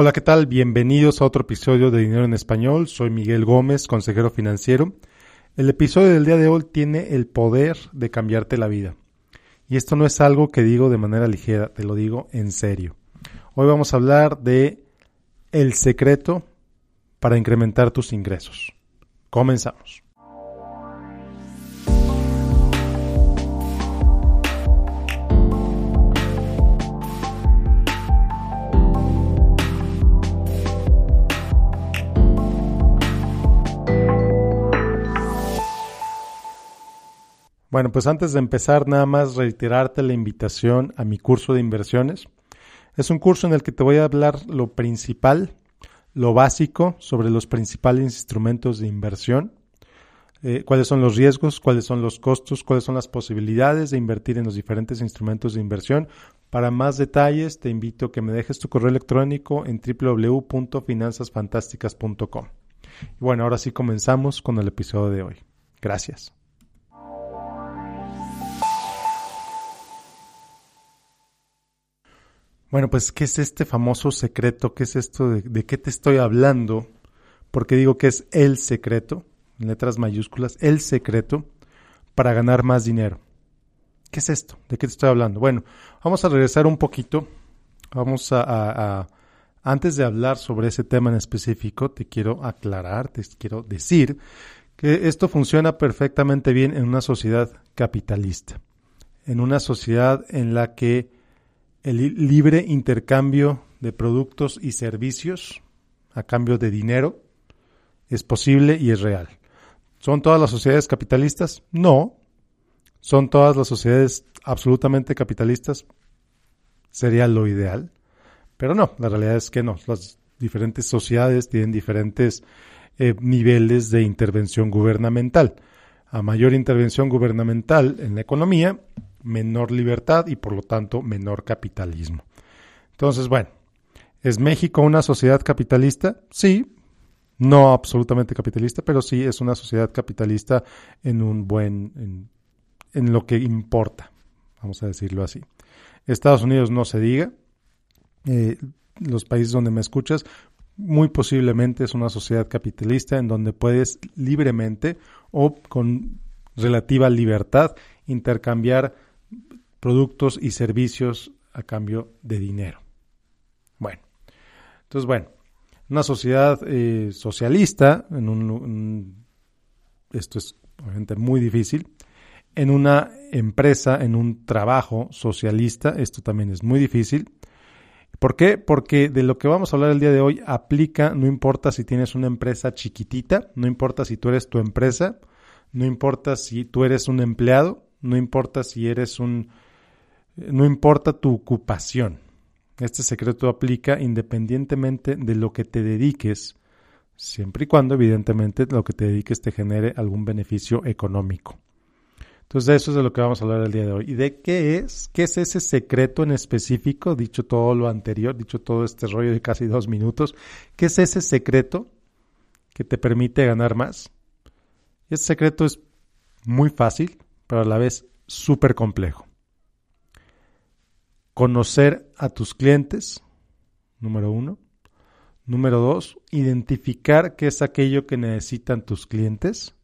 Hola, ¿qué tal? Bienvenidos a otro episodio de Dinero en Español. Soy Miguel Gómez, consejero financiero. El episodio del día de hoy tiene el poder de cambiarte la vida. Y esto no es algo que digo de manera ligera, te lo digo en serio. Hoy vamos a hablar de el secreto para incrementar tus ingresos. Comenzamos. Bueno, pues antes de empezar, nada más reiterarte la invitación a mi curso de inversiones. Es un curso en el que te voy a hablar lo principal, lo básico sobre los principales instrumentos de inversión, eh, cuáles son los riesgos, cuáles son los costos, cuáles son las posibilidades de invertir en los diferentes instrumentos de inversión. Para más detalles, te invito a que me dejes tu correo electrónico en www.finanzasfantásticas.com. Y bueno, ahora sí comenzamos con el episodio de hoy. Gracias. Bueno, pues, ¿qué es este famoso secreto? ¿Qué es esto? De, qué te estoy hablando? Porque digo que es el secreto, en letras mayúsculas, el secreto para ganar más dinero. ¿Qué es esto? ¿De qué te estoy hablando? Bueno, vamos a regresar un poquito. Vamos a, a antes de hablar sobre ese tema en específico, te quiero aclarar, te quiero decir que esto funciona perfectamente bien en una sociedad capitalista, en una sociedad en la que el libre intercambio de productos y servicios a cambio de dinero es posible y es real. ¿Son todas las sociedades capitalistas? No. ¿Son todas las sociedades absolutamente capitalistas? Sería lo ideal. Pero no, la realidad es que no. Las diferentes sociedades tienen diferentes eh, niveles de intervención gubernamental. A mayor intervención gubernamental en la economía, menor libertad y por lo tanto menor capitalismo. Entonces, bueno, ¿es México una sociedad capitalista? Sí, no absolutamente capitalista, pero sí es una sociedad capitalista en un buen, en, lo que importa, vamos a decirlo así. Estados Unidos no se diga, eh, los países donde me escuchas, muy posiblemente es una sociedad capitalista en donde puedes libremente o con relativa libertad intercambiar productos y servicios a cambio de dinero. Bueno, entonces, bueno, una sociedad eh, socialista, en un, esto es obviamente muy difícil, en una empresa, en un trabajo socialista, esto también es muy difícil. ¿Por qué? Porque de lo que vamos a hablar el día de hoy aplica, no importa si tienes una empresa chiquitita, no importa si tú eres tu empresa, no importa si tú eres un empleado, no importa si eres un no importa tu ocupación. Este secreto aplica independientemente de lo que te dediques, siempre y cuando evidentemente lo que te dediques te genere algún beneficio económico. Entonces, eso es de lo que vamos a hablar el día de hoy. ¿Y de qué es? ¿Qué es ese secreto en específico? Dicho todo lo anterior, dicho todo este rollo de casi dos minutos, ¿qué es ese secreto que te permite ganar más? Este secreto es muy fácil, pero a la vez súper complejo conocer a tus clientes, número uno. Número dos, identificar qué es aquello que necesitan tus clientes.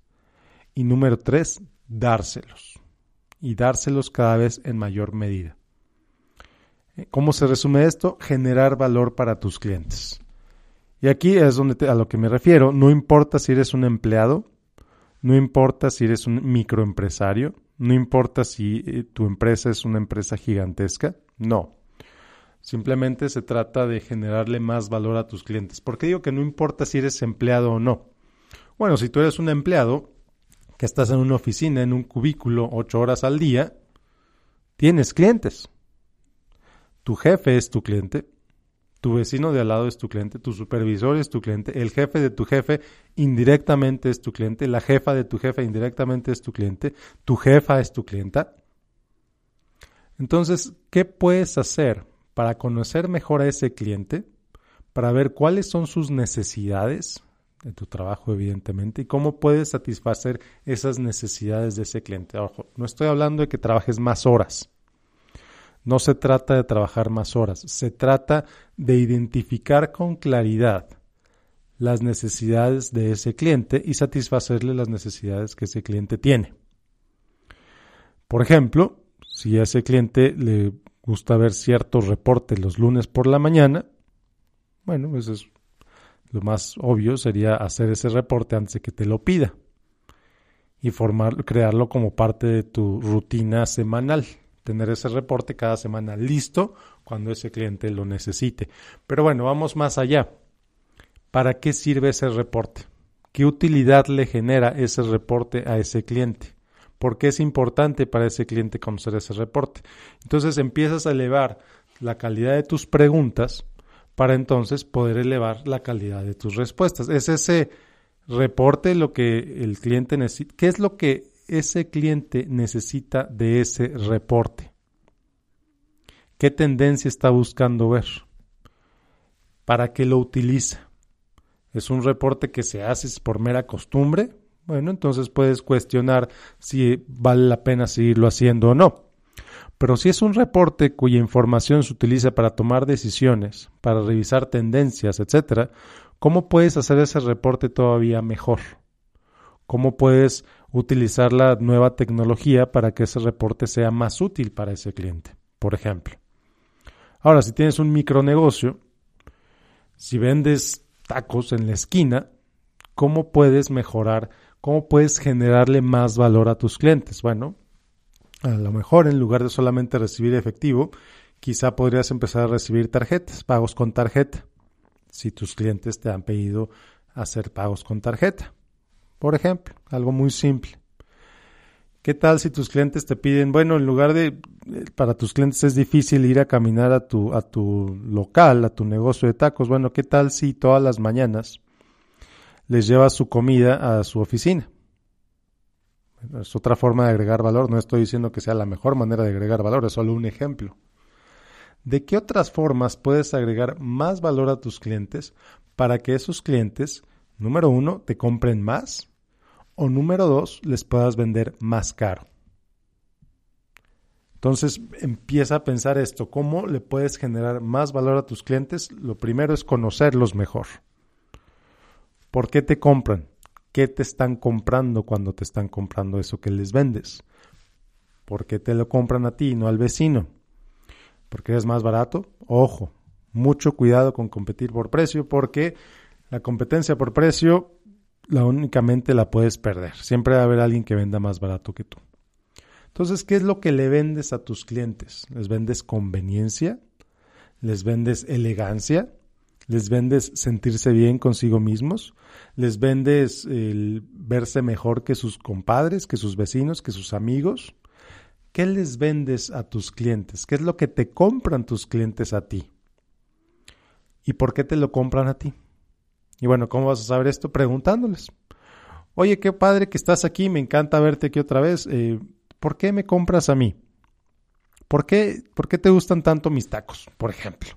Y número tres, dárselos. Y dárselos cada vez en mayor medida. ¿Cómo se resume esto? Generar valor para tus clientes. Y aquí es donde a lo que me refiero. No importa si eres un empleado, no importa si eres un microempresario, no importa si eh, tu empresa es una empresa gigantesca. No. Simplemente se trata de generarle más valor a tus clientes. ¿Por qué digo que no importa si eres empleado o no? Bueno, si tú eres un empleado que estás en una oficina, en un cubículo, ocho horas al día, tienes clientes. Tu jefe es tu cliente, tu vecino de al lado es tu cliente, tu supervisor es tu cliente, el jefe de tu jefe indirectamente es tu cliente, la jefa de tu jefe indirectamente es tu cliente, tu jefa es tu clienta. Entonces, ¿qué puedes hacer para conocer mejor a ese cliente? Para ver cuáles son sus necesidades de tu trabajo, evidentemente, y cómo puedes satisfacer esas necesidades de ese cliente. Ojo, no estoy hablando de que trabajes más horas. No se trata de trabajar más horas, se trata de identificar con claridad las necesidades de ese cliente y satisfacerle las necesidades que ese cliente tiene. Por ejemplo, si a ese cliente le gusta ver ciertos reportes los lunes por la mañana, bueno, eso es lo más obvio sería hacer ese reporte antes de que te lo pida y crearlo como parte de tu rutina semanal. Tener ese reporte cada semana listo cuando ese cliente lo necesite. Pero bueno, vamos más allá. ¿Para qué sirve ese reporte? ¿Qué utilidad le genera ese reporte a ese cliente? ¿Por qué es importante para ese cliente conocer ese reporte? Entonces empiezas a elevar la calidad de tus preguntas para entonces poder elevar la calidad de tus respuestas. Es ese reporte lo que el cliente necesita. ¿Qué es lo que ese cliente necesita de ese reporte? ¿Qué tendencia está buscando ver? ¿Para qué lo utiliza? ¿Es un reporte que se hace por mera costumbre? Bueno, entonces puedes cuestionar si vale la pena seguirlo haciendo o no. Pero si es un reporte cuya información se utiliza para tomar decisiones, para revisar tendencias, etc., ¿cómo puedes hacer ese reporte todavía mejor? ¿Cómo puedes utilizar la nueva tecnología para que ese reporte sea más útil para ese cliente? Por ejemplo. Ahora, si tienes un micronegocio, si vendes tacos en la esquina, ¿cómo puedes mejorar? ¿Cómo puedes generarle más valor a tus clientes? Bueno, a lo mejor en lugar de solamente recibir efectivo, quizá podrías empezar a recibir tarjetas, pagos con tarjeta, si tus clientes te han pedido hacer pagos con tarjeta. Por ejemplo, algo muy simple. ¿Qué tal si tus clientes te piden, bueno, en lugar de, eh, para tus clientes es difícil ir a caminar a tu, a tu local, a tu negocio de tacos, bueno, ¿qué tal si todas las mañanas les llevas su comida a su oficina? Es otra forma de agregar valor. No estoy diciendo que sea la mejor manera de agregar valor, es solo un ejemplo. ¿De qué otras formas puedes agregar más valor a tus clientes para que esos clientes, número uno, te compren más o número dos, les puedas vender más caro? Entonces empieza a pensar esto, ¿cómo le puedes generar más valor a tus clientes? Lo primero es conocerlos mejor. ¿Por qué te compran? ¿Qué te están comprando cuando te están comprando eso que les vendes? ¿Por qué te lo compran a ti y no al vecino? ¿Porque eres más barato? Ojo, mucho cuidado con competir por precio porque la competencia por precio la únicamente la puedes perder. Siempre va a haber alguien que venda más barato que tú. Entonces, ¿qué es lo que le vendes a tus clientes? ¿Les vendes conveniencia? ¿Les vendes elegancia? les vendes sentirse bien consigo mismos, les vendes el verse mejor que sus compadres, que sus vecinos, que sus amigos. ¿Qué les vendes a tus clientes? ¿Qué es lo que te compran tus clientes a ti? ¿Y por qué te lo compran a ti? Y bueno, ¿cómo vas a saber esto? Preguntándoles. Oye, qué padre que estás aquí, me encanta verte aquí otra vez. Eh, ¿Por qué me compras a mí? ¿Por qué, ¿Por qué te gustan tanto mis tacos, por ejemplo?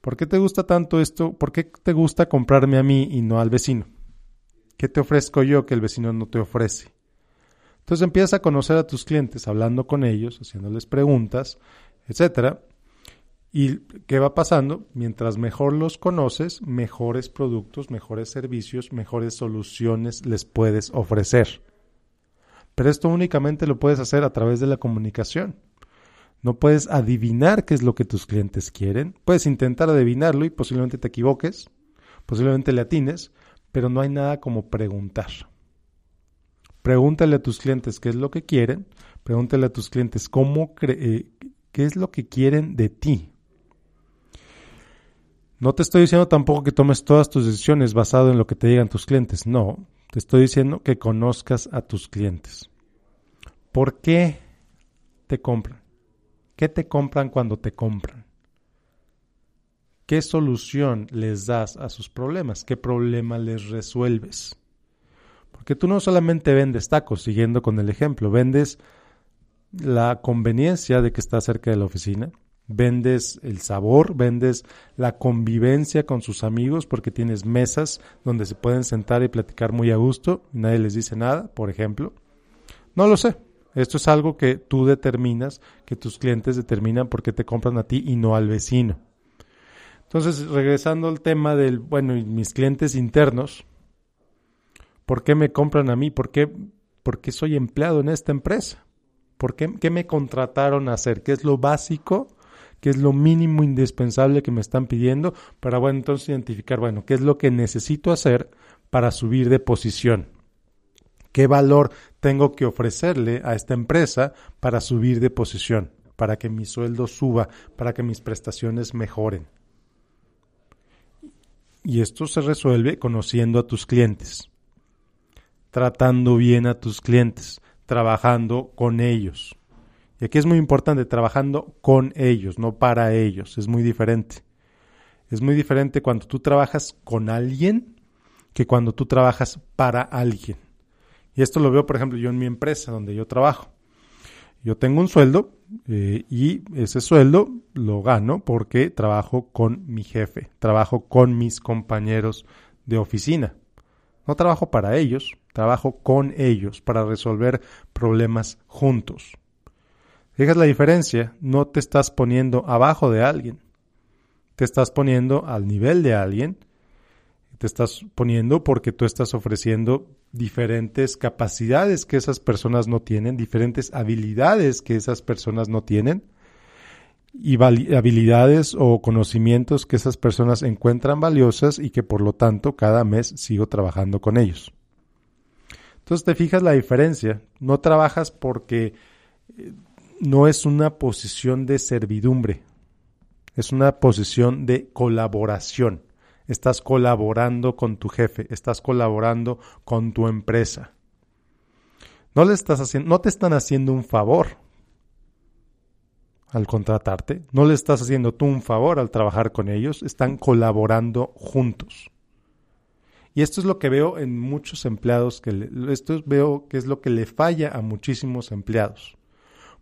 ¿Por qué te gusta tanto esto? ¿Por qué te gusta comprarme a mí y no al vecino? ¿Qué te ofrezco yo que el vecino no te ofrece? Entonces empiezas a conocer a tus clientes, hablando con ellos, haciéndoles preguntas, etcétera. ¿Y qué va pasando? Mientras mejor los conoces, mejores productos, mejores servicios, mejores soluciones les puedes ofrecer. Pero esto únicamente lo puedes hacer a través de la comunicación. No puedes adivinar qué es lo que tus clientes quieren. Puedes intentar adivinarlo y posiblemente te equivoques, posiblemente le atines, pero no hay nada como preguntar. Pregúntale a tus clientes qué es lo que quieren, pregúntale a tus clientes cómo eh, qué es lo que quieren de ti. No te estoy diciendo tampoco que tomes todas tus decisiones basado en lo que te digan tus clientes, no, te estoy diciendo que conozcas a tus clientes. ¿Por qué te compran? ¿Qué te compran cuando te compran? ¿Qué solución les das a sus problemas? ¿Qué problema les resuelves? Porque tú no solamente vendes tacos, siguiendo con el ejemplo, vendes la conveniencia de que estás cerca de la oficina, vendes el sabor, vendes la convivencia con sus amigos porque tienes mesas donde se pueden sentar y platicar muy a gusto, nadie les dice nada, por ejemplo. No lo sé, Esto es algo que tú determinas, que tus clientes determinan por qué te compran a ti y no al vecino. Entonces, regresando al tema del, bueno, mis clientes internos, ¿por qué me compran a mí? ¿Por qué, por qué soy empleado en esta empresa? ¿Por qué, qué me contrataron a hacer? ¿Qué es lo básico? ¿Qué es lo mínimo indispensable que me están pidiendo? Para, bueno, entonces identificar, bueno, ¿qué es lo que necesito hacer para subir de posición? ¿Qué valor tengo que ofrecerle a esta empresa para subir de posición? Para que mi sueldo suba, para que mis prestaciones mejoren. Y esto se resuelve conociendo a tus clientes, tratando bien a tus clientes, trabajando con ellos. Y aquí es muy importante, trabajando con ellos, no para ellos. Es muy diferente. Es muy diferente cuando tú trabajas con alguien que cuando tú trabajas para alguien. Y esto lo veo, por ejemplo, yo en mi empresa donde yo trabajo. Yo tengo un sueldo eh, y ese sueldo lo gano porque trabajo con mi jefe, trabajo con mis compañeros de oficina. No trabajo para ellos, trabajo con ellos para resolver problemas juntos. Fijas la diferencia, no te estás poniendo abajo de alguien, te estás poniendo al nivel de alguien, te estás poniendo porque tú estás ofreciendo diferentes capacidades que esas personas no tienen, diferentes habilidades que esas personas no tienen y habilidades o conocimientos que esas personas encuentran valiosas y que por lo tanto cada mes sigo trabajando con ellos. Entonces te fijas la diferencia, no trabajas porque eh, no es una posición de servidumbre, es una posición de colaboración estás colaborando con tu jefe, estás colaborando con tu empresa. No, le estás haciendo, no te están haciendo un favor al contratarte, no le estás haciendo tú un favor al trabajar con ellos, están colaborando juntos. Y esto es lo que veo en muchos empleados, que esto veo que es lo que le falla a muchísimos empleados.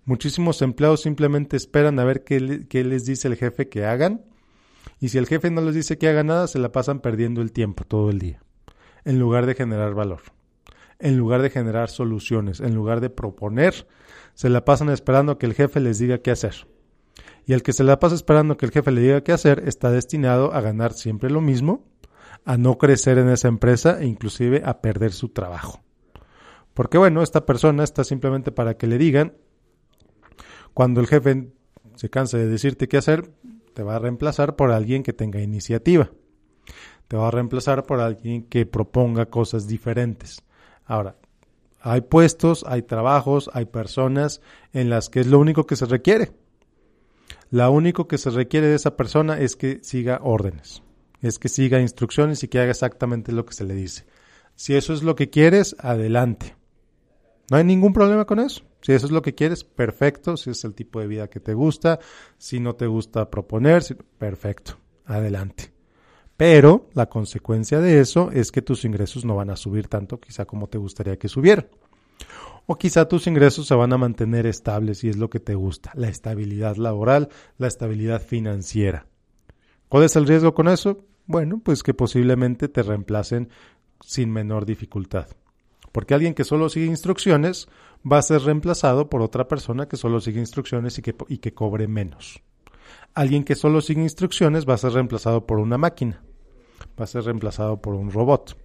Muchísimos empleados simplemente esperan a ver qué, les dice el jefe que hagan y si el jefe no les dice que haga nada, se la pasan perdiendo el tiempo todo el día, en lugar de generar valor, en lugar de generar soluciones, en lugar de proponer, se la pasan esperando que el jefe les diga qué hacer. Y el que se la pasa esperando que el jefe le diga qué hacer está destinado a ganar siempre lo mismo, a no crecer en esa empresa e inclusive a perder su trabajo. Porque bueno, esta persona está simplemente para que le digan, cuando el jefe se cansa de decirte qué hacer, te va a reemplazar por alguien que tenga iniciativa. Te va a reemplazar por alguien que proponga cosas diferentes. Ahora, hay puestos, hay trabajos, hay personas en las que es lo único que se requiere. Lo único que se requiere de esa persona es que siga órdenes, es que siga instrucciones y que haga exactamente lo que se le dice. Si eso es lo que quieres, adelante. No hay ningún problema con eso. Si eso es lo que quieres, perfecto. Si es el tipo de vida que te gusta, si no te gusta proponer, perfecto. Adelante. Pero la consecuencia de eso es que tus ingresos no van a subir tanto quizá como te gustaría que subieran. O quizá tus ingresos se van a mantener estables y es lo que te gusta, la estabilidad laboral, la estabilidad financiera. ¿Cuál es el riesgo con eso? Bueno, pues que posiblemente te reemplacen sin menor dificultad. Porque alguien que solo sigue instrucciones va a ser reemplazado por otra persona que solo sigue instrucciones y que, y que cobre menos. Alguien que solo sigue instrucciones va a ser reemplazado por una máquina, va a ser reemplazado por un robot.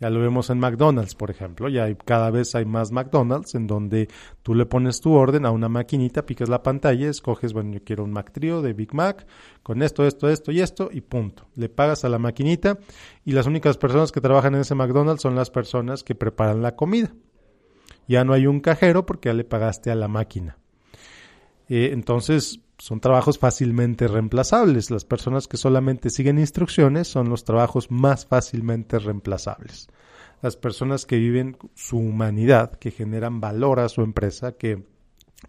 Ya lo vemos en McDonald's, por ejemplo. Ya hay, cada vez hay más McDonald's en donde tú le pones tu orden a una maquinita, picas la pantalla, escoges, bueno, yo quiero un Mac de Big Mac con esto, esto, esto y esto y punto. Le pagas a la maquinita y las únicas personas que trabajan en ese McDonald's son las personas que preparan la comida. Ya no hay un cajero porque ya le pagaste a la máquina. Eh, entonces, son trabajos fácilmente reemplazables. Las personas que solamente siguen instrucciones son los trabajos más fácilmente reemplazables. Las personas que viven su humanidad, que generan valor a su empresa, que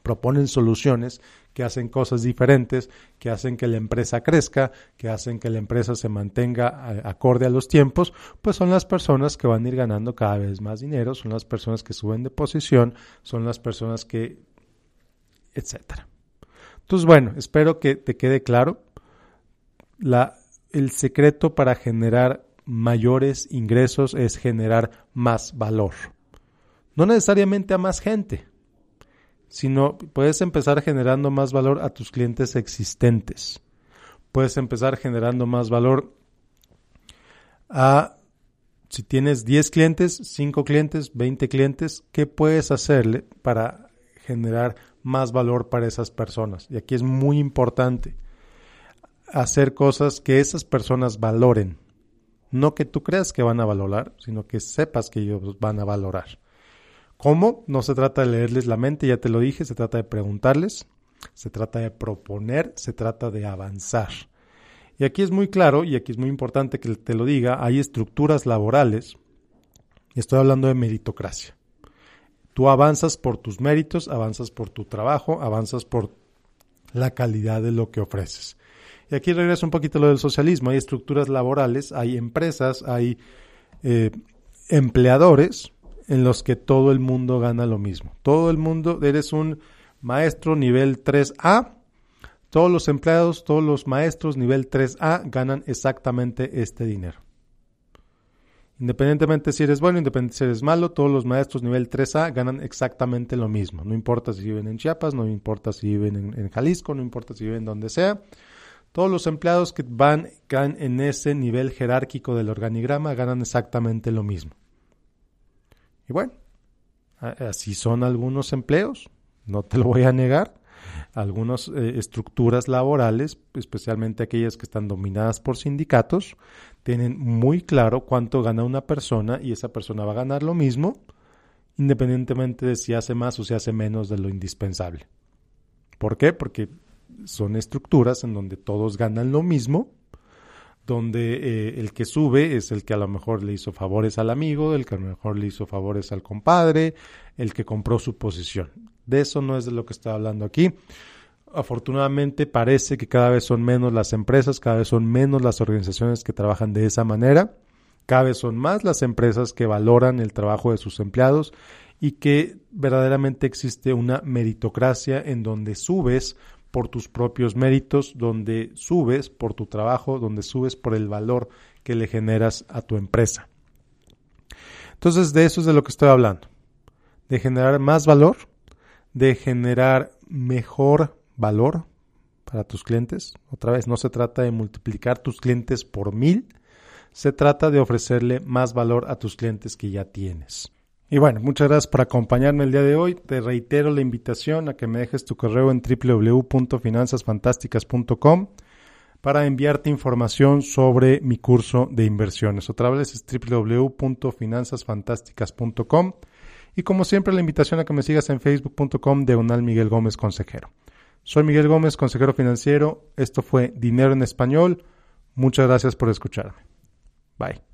proponen soluciones, que hacen cosas diferentes, que hacen que la empresa crezca, que hacen que la empresa se mantenga acorde a los tiempos, pues son las personas que van a ir ganando cada vez más dinero, son las personas que suben de posición, son las personas que, etcétera. Entonces, bueno, espero que te quede claro. La, el secreto para generar mayores ingresos es generar más valor. No necesariamente a más gente. sino puedes empezar generando más valor a tus clientes existentes. Puedes empezar generando más valor a, si tienes 10 clientes, 5 clientes, 20 clientes, ¿qué puedes hacerle para generar más valor para esas personas? Y aquí es muy importante hacer cosas que esas personas valoren. No que tú creas que van a valorar, sino que sepas que ellos van a valorar. ¿Cómo? No se trata de leerles la mente, ya te lo dije, se trata de preguntarles, se trata de proponer, se trata de avanzar. Y aquí es muy claro, y aquí es muy importante que te lo diga, hay estructuras laborales, y estoy hablando de meritocracia. Tú avanzas por tus méritos, avanzas por tu trabajo, avanzas por la calidad de lo que ofreces. Y aquí regreso un poquito lo del socialismo. Hay estructuras laborales, hay empresas, hay eh, empleadores en los que todo el mundo gana lo mismo. Todo el mundo, eres un maestro nivel 3A, todos los empleados, todos los maestros nivel 3A ganan exactamente este dinero. Independientemente si eres bueno, independientemente si eres malo, todos los maestros nivel 3A ganan exactamente lo mismo. No importa si viven en Chiapas, no importa si viven en, Jalisco, no importa si viven donde sea. Todos los empleados que van, van en ese nivel jerárquico del organigrama ganan exactamente lo mismo. Y bueno, así son algunos empleos, no te lo voy a negar. Algunas eh, estructuras laborales, especialmente aquellas que están dominadas por sindicatos, tienen muy claro cuánto gana una persona y esa persona va a ganar lo mismo, independientemente de si hace más o si hace menos de lo indispensable. ¿Por qué? Porque son estructuras en donde todos ganan lo mismo donde eh, el que sube es el que a lo mejor le hizo favores al amigo, el que a lo mejor le hizo favores al compadre, el que compró su posición. De eso no es de lo que estoy hablando aquí. Afortunadamente parece que cada vez son menos las empresas, cada vez son menos las organizaciones que trabajan de esa manera, cada vez son más las empresas que valoran el trabajo de sus empleados y que verdaderamente existe una meritocracia en donde subes por tus propios méritos, donde subes por tu trabajo, donde subes por el valor que le generas a tu empresa. Entonces, de eso es de lo que estoy hablando. De generar más valor, de generar mejor valor para tus clientes. Otra vez, no se trata de multiplicar tus clientes por mil, se trata de ofrecerle más valor a tus clientes que ya tienes. Y bueno, muchas gracias por acompañarme el día de hoy. Te reitero la invitación a que me dejes tu correo en www.finanzasfantásticas.com para enviarte información sobre mi curso de inversiones. Otra vez es www.finanzasfantásticas.com y como siempre la invitación a que me sigas en facebook.com de Unal Miguel Gómez Consejero. Soy Miguel Gómez, consejero financiero. Esto fue Dinero en Español. Muchas gracias por escucharme. Bye.